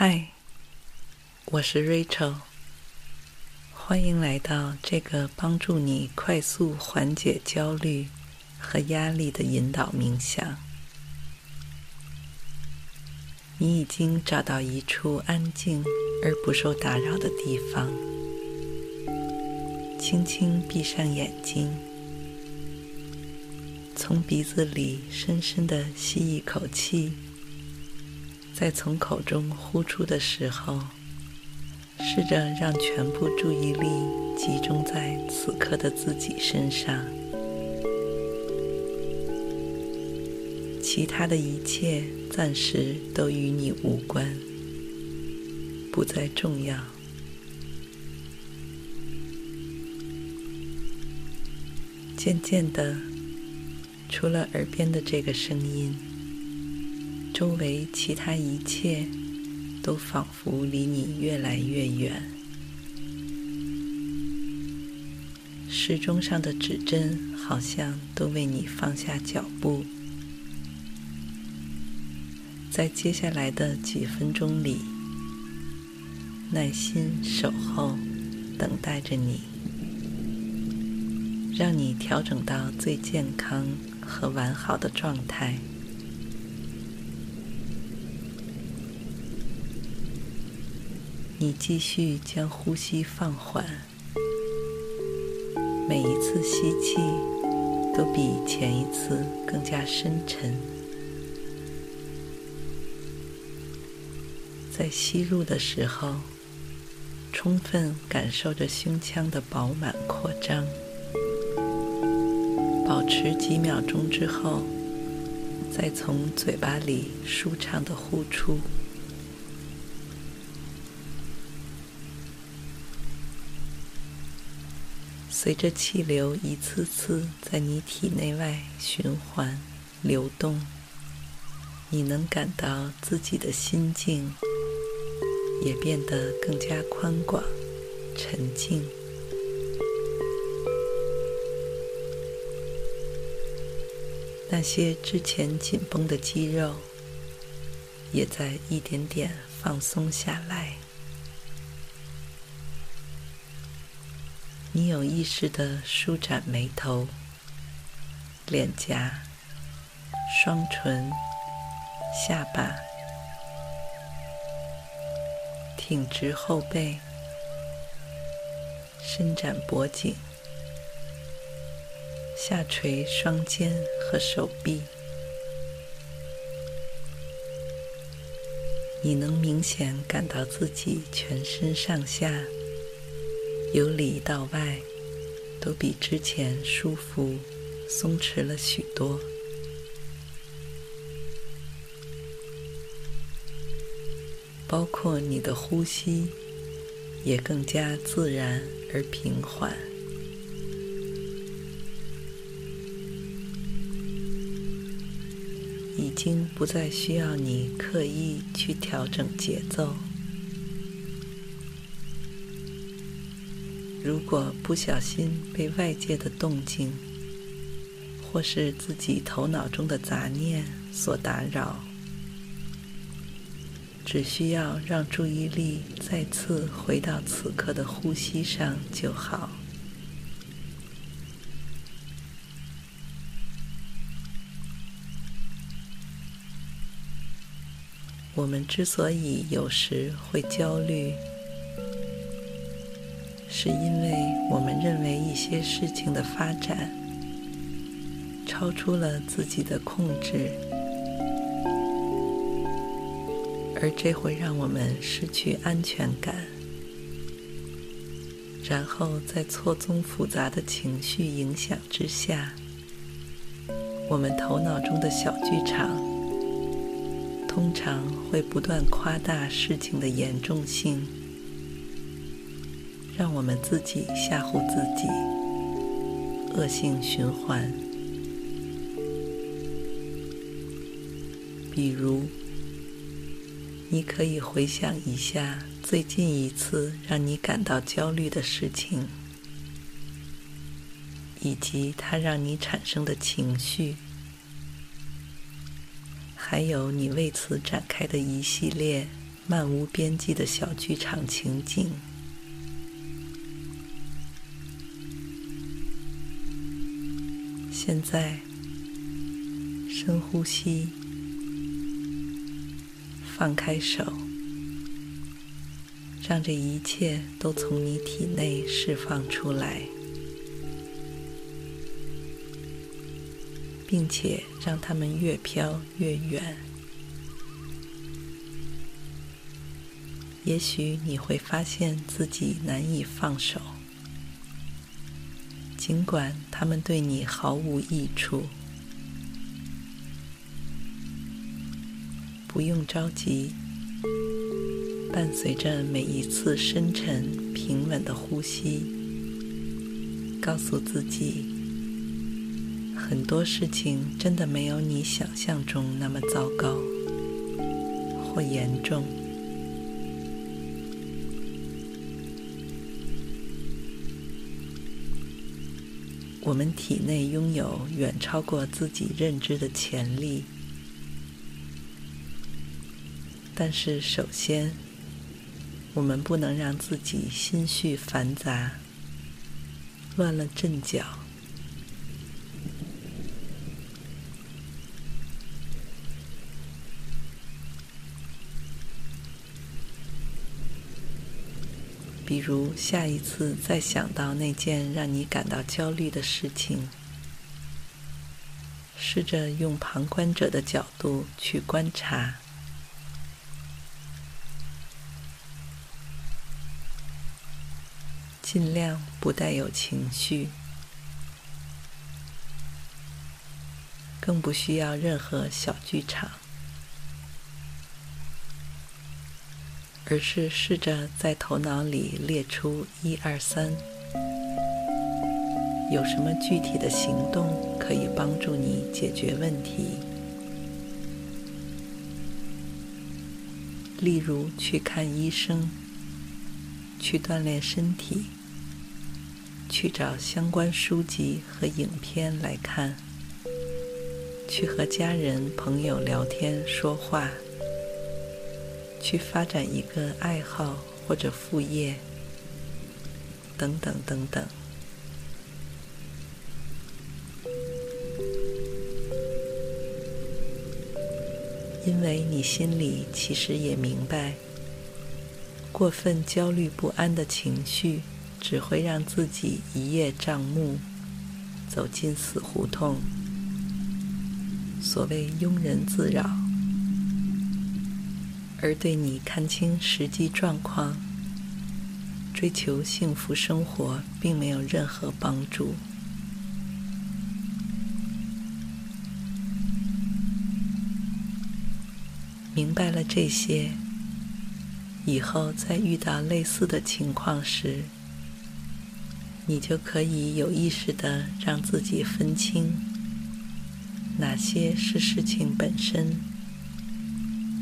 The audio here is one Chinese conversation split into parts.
嗨，我是 Rachel，欢迎来到这个帮助你快速缓解焦虑和压力的引导冥想。你已经找到一处安静而不受打扰的地方，轻轻闭上眼睛，从鼻子里深深的吸一口气。在从口中呼出的时候，试着让全部注意力集中在此刻的自己身上，其他的一切暂时都与你无关，不再重要。渐渐的，除了耳边的这个声音。周围其他一切都仿佛离你越来越远，时钟上的指针好像都为你放下脚步，在接下来的几分钟里，耐心守候，等待着你，让你调整到最健康和完好的状态。你继续将呼吸放缓，每一次吸气都比前一次更加深沉。在吸入的时候，充分感受着胸腔的饱满扩张，保持几秒钟之后，再从嘴巴里舒畅地呼出。随着气流一次次在你体内外循环流动，你能感到自己的心境也变得更加宽广、沉静。那些之前紧绷的肌肉也在一点点放松下来。你有意识地舒展眉头、脸颊、双唇、下巴，挺直后背，伸展脖颈，下垂双肩和手臂。你能明显感到自己全身上下。由里到外，都比之前舒服、松弛了许多。包括你的呼吸，也更加自然而平缓，已经不再需要你刻意去调整节奏。如果不小心被外界的动静，或是自己头脑中的杂念所打扰，只需要让注意力再次回到此刻的呼吸上就好。我们之所以有时会焦虑，是因为我们认为一些事情的发展超出了自己的控制，而这会让我们失去安全感，然后在错综复杂的情绪影响之下，我们头脑中的小剧场通常会不断夸大事情的严重性，让我们自己吓唬自己，恶性循环。比如，你可以回想一下最近一次让你感到焦虑的事情，以及它让你产生的情绪。还有你为此展开的一系列漫无边际的小剧场情景。现在，深呼吸，放开手，让这一切都从你体内释放出来。并且让它们越飘越远。也许你会发现自己难以放手，尽管他们对你毫无益处。不用着急，伴随着每一次深沉平稳的呼吸，告诉自己。很多事情真的没有你想象中那么糟糕或严重。我们体内拥有远超过自己认知的潜力，但是首先，我们不能让自己心绪繁杂，乱了阵脚。比如，下一次再想到那件让你感到焦虑的事情，试着用旁观者的角度去观察，尽量不带有情绪，更不需要任何小剧场。而是试着在头脑里列出一二三，有什么具体的行动可以帮助你解决问题？例如去看医生，去锻炼身体，去找相关书籍和影片来看，去和家人朋友聊天说话。去发展一个爱好或者副业，等等等等。因为你心里其实也明白，过分焦虑不安的情绪只会让自己一叶障目，走进死胡同。所谓庸人自扰。而对你看清实际状况、追求幸福生活，并没有任何帮助。明白了这些，以后在遇到类似的情况时，你就可以有意识地让自己分清哪些是事情本身。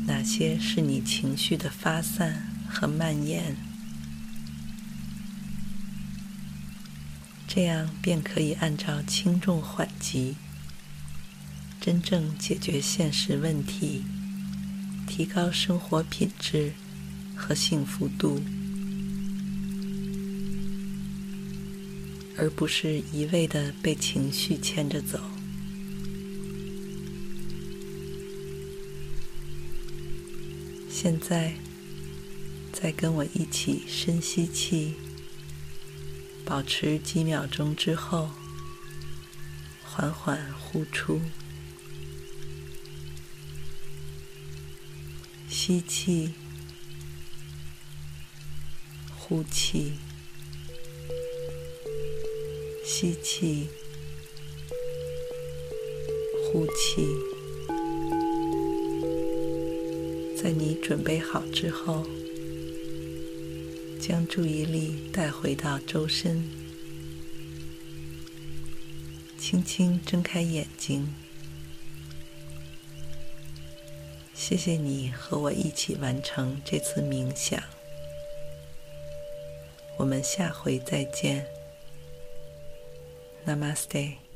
哪些是你情绪的发散和蔓延？这样便可以按照轻重缓急，真正解决现实问题，提高生活品质和幸福度，而不是一味的被情绪牵着走。现在，再跟我一起深吸气，保持几秒钟之后，缓缓呼出。吸气，呼气，吸气，呼气。在你准备好之后，将注意力带回到周身，轻轻睁开眼睛。谢谢你和我一起完成这次冥想。我们下回再见。Namaste。